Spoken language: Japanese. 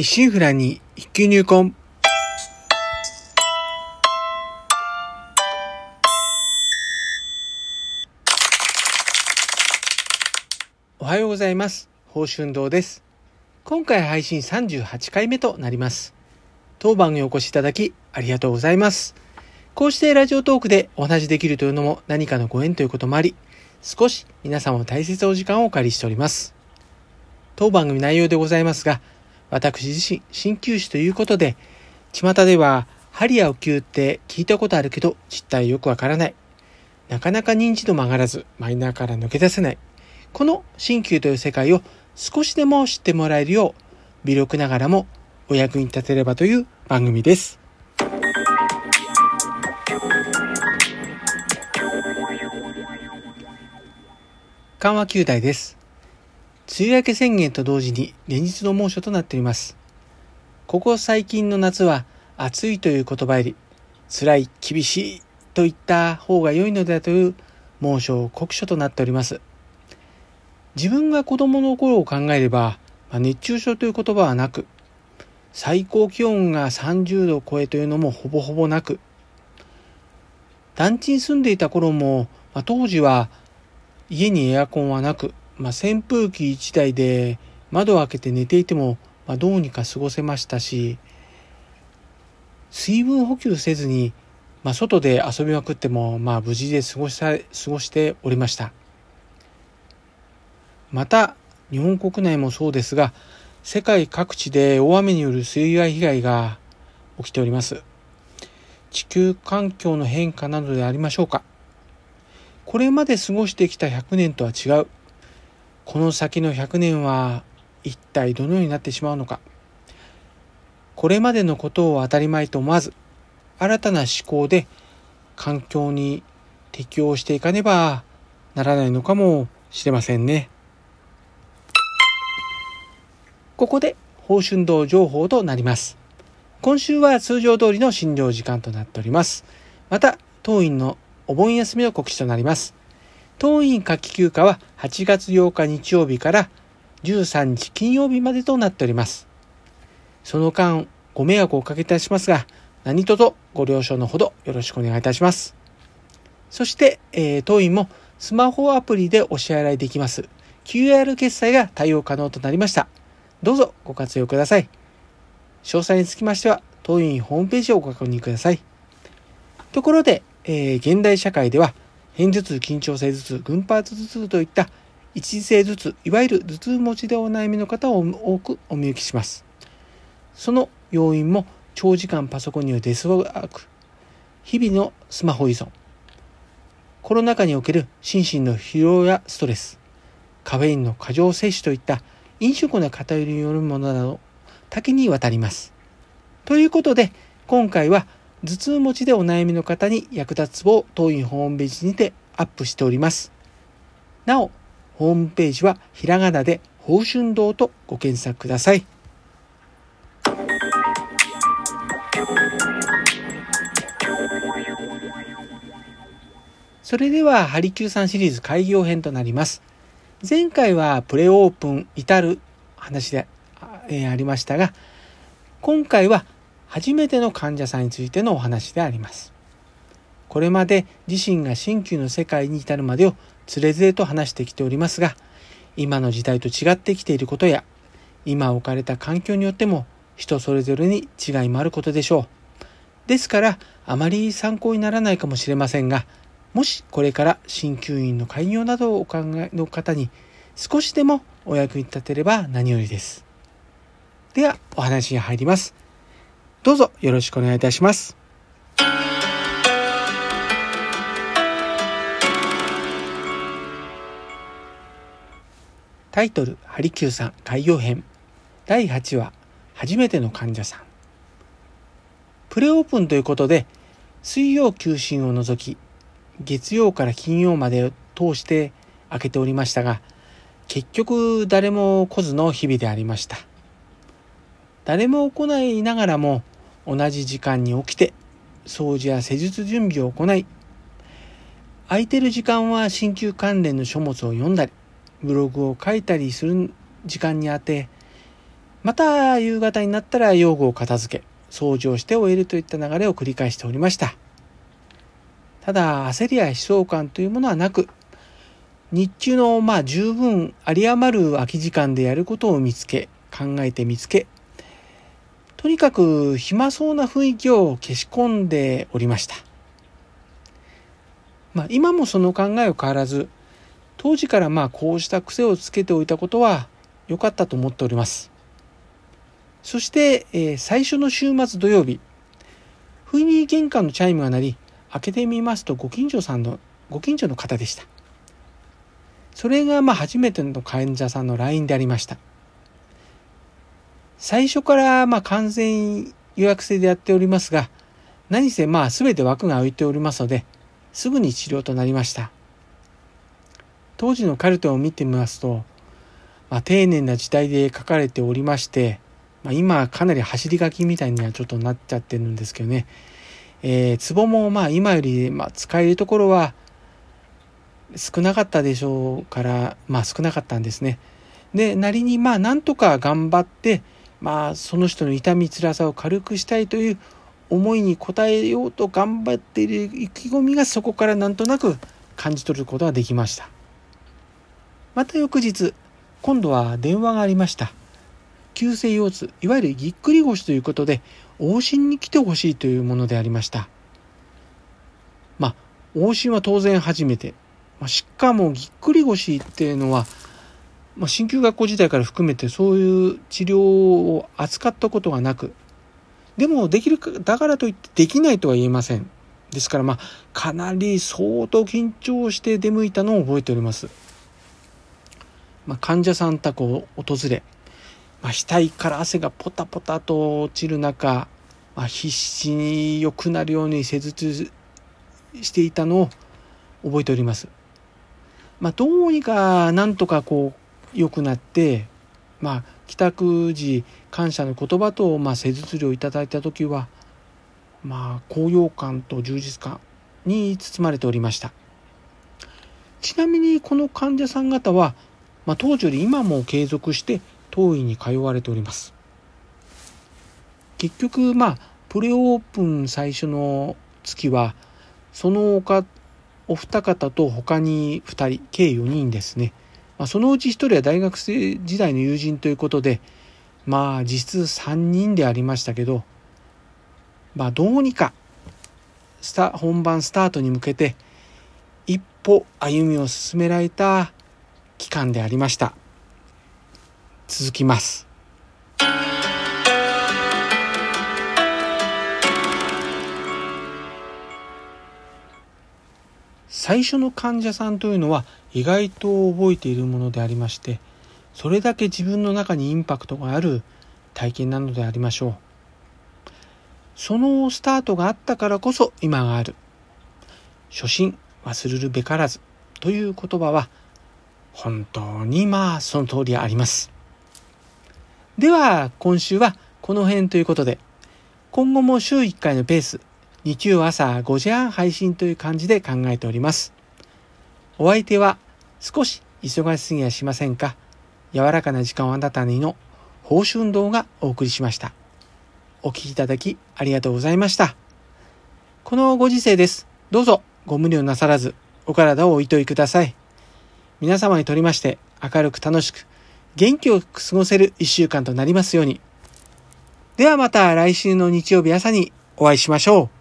一心不乱に一級入魂。おはようございます。宝春堂です。今回配信38回目となります。当番にお越しいただきありがとうございます。こうしてラジオトークでお話しできるというのも何かのご縁ということもあり、少し皆様の大切なお時間をお借りしております。当番組内容でございますが、私自身、鍼灸師ということで、巷では、針やお灸って聞いたことあるけど、実態よくわからない。なかなか認知度も上がらず、マイナーから抜け出せない。この鍼灸という世界を少しでも知ってもらえるよう、微力ながらもお役に立てればという番組です。緩和球大です。梅雨明け宣言と同時に連日の猛暑となっています。ここ最近の夏は暑いという言葉より辛い、厳しいといった方が良いのだという猛暑、酷暑となっております。自分が子供の頃を考えれば、まあ、熱中症という言葉はなく、最高気温が30度超えというのもほぼほぼなく、団地に住んでいた頃も、まあ、当時は家にエアコンはなく、まあ、扇風機1台で窓を開けて寝ていても、まあ、どうにか過ごせましたし、水分補給せずに、まあ、外で遊びまくっても、まあ、無事で過ごした過ごしておりました。また、日本国内もそうですが、世界各地で大雨による水害被害が起きております。地球環境の変化などでありましょうか。これまで過ごしてきた100年とは違う。この先の100年は一体どのようになってしまうのか。これまでのことを当たり前と思わず、新たな思考で環境に適応していかねばならないのかもしれませんね。ここで宝春堂情報となります。今週は通常通りの診療時間となっております。また、当院のお盆休みの告知となります。当院夏季休暇は8月8日日曜日から13日金曜日までとなっております。その間、ご迷惑をおかけいたしますが、何卒ご了承のほどよろしくお願いいたします。そして、えー、当院もスマホアプリでお支払いできます QR 決済が対応可能となりました。どうぞご活用ください。詳細につきましては、当院ホームページをご確認ください。ところで、えー、現代社会では、片頭痛、緊張性頭痛、群発頭痛といった一時性頭痛、いわゆる頭痛持ちでお悩みの方を多くお見受けします。その要因も長時間パソコンによるデスワーク、日々のスマホ依存、コロナ禍における心身の疲労やストレス、カフェインの過剰摂取といった飲食の偏りによるものなど多岐にわたります。ということで今回は頭痛持ちでお悩みの方に役立つを当院ホームページにてアップしております。なお、ホームページはひらがなで宝春堂とご検索ください。それでは、ハリキューさんシリーズ開業編となります。前回はプレオープン至る話で、えー、ありましたが、今回は初めての患者さんについてのお話であります。これまで自身が鍼灸の世界に至るまでをつれづれと話してきておりますが、今の時代と違ってきていることや、今置かれた環境によっても人それぞれに違いもあることでしょう。ですから、あまり参考にならないかもしれませんが、もしこれから鍼灸院の開業などをお考えの方に少しでもお役に立てれば何よりです。ではお話に入ります。どうぞよろしくお願いいたします。タイトル、ハリキューさん開業編第8話、初めての患者さん。プレオープンということで、水曜休診を除き、月曜から金曜まで通して開けておりましたが、結局誰も来ずの日々でありました。誰も行いながらも同じ時間に起きて掃除や施術準備を行い、空いてる時間は鍼灸関連の書物を読んだり、ブログを書いたりする時間にあて、また夕方になったら用具を片付け、掃除をして終えるといった流れを繰り返しておりました。ただ、焦りや悲壮感というものはなく、日中のまあ十分有り余る空き時間でやることを見つけ、考えて見つけ、とにかく暇そうな雰囲気を消し込んでおりました。まあ今もその考えを変わらず、当時からまあこうした癖をつけておいたことは良かったと思っております。そして、えー、最初の週末土曜日、不意に玄関のチャイムが鳴り、開けてみますとご近所さんの、ご近所の方でした。それがまあ初めての患者さんの LINE でありました。最初からまあ完全予約制でやっておりますが、何せまあ全て枠が空いておりますので、すぐに治療となりました。当時のカルテを見てみますと、まあ、丁寧な時代で書かれておりまして、まあ、今かなり走り書きみたいにはちょっとなっちゃってるんですけどね、えー、壺もまあ今よりまあ使えるところは少なかったでしょうから、まあ少なかったんですね。で、なりにまあなんとか頑張って、まあその人の痛み辛さを軽くしたいという思いに応えようと頑張っている意気込みがそこからなんとなく感じ取ることができました。また翌日、今度は電話がありました。急性腰痛、いわゆるぎっくり腰ということで、往診に来てほしいというものでありました。まあ、往診は当然初めて。まあ、しかもぎっくり腰っていうのは、まあ、鍼灸学校時代から含めてそういう治療を扱ったことがなく、でもできるか、だからといってできないとは言えません。ですからまあ、かなり相当緊張して出向いたのを覚えております。まあ、患者さん宅を訪れ、まあ、額から汗がポタポタと落ちる中、まあ、必死に良くなるように施術していたのを覚えております。まあ、どうにかなんとかこう良くなって、まあ、帰宅時感謝の言葉と、まあ、施術料をいただいた時は、まあ、高揚感と充実感に包まれておりました。ちなみにこの患者さん方はまあ、当時より今も継続して当院に通われております。結局、まあ、プレオープン最初の月は、その他、お二方と他に2人、計4人ですね。まあ、そのうち1人は大学生時代の友人ということで、まあ、実質3人でありましたけど、まあ、どうにか、スタ、本番スタートに向けて、一歩歩みを進められた期間でありました。続きます。最初の患者さんというのは意外と覚えているものでありましてそれだけ自分の中にインパクトがある体験なのでありましょうそのスタートがあったからこそ今がある初心忘れるべからずという言葉は本当にまあその通りあります。では今週はこの辺ということで今後も週1回のペース日曜朝5時半配信という感じで考えております。お相手は少し忙しすぎやしませんか柔らかな時間をあなたにの報酬運動がお送りしました。お聴きいただきありがとうございました。このご時世です。どうぞご無理をなさらずお体をおいといください。皆様にとりまして明るく楽しく元気よく過ごせる一週間となりますように。ではまた来週の日曜日朝にお会いしましょう。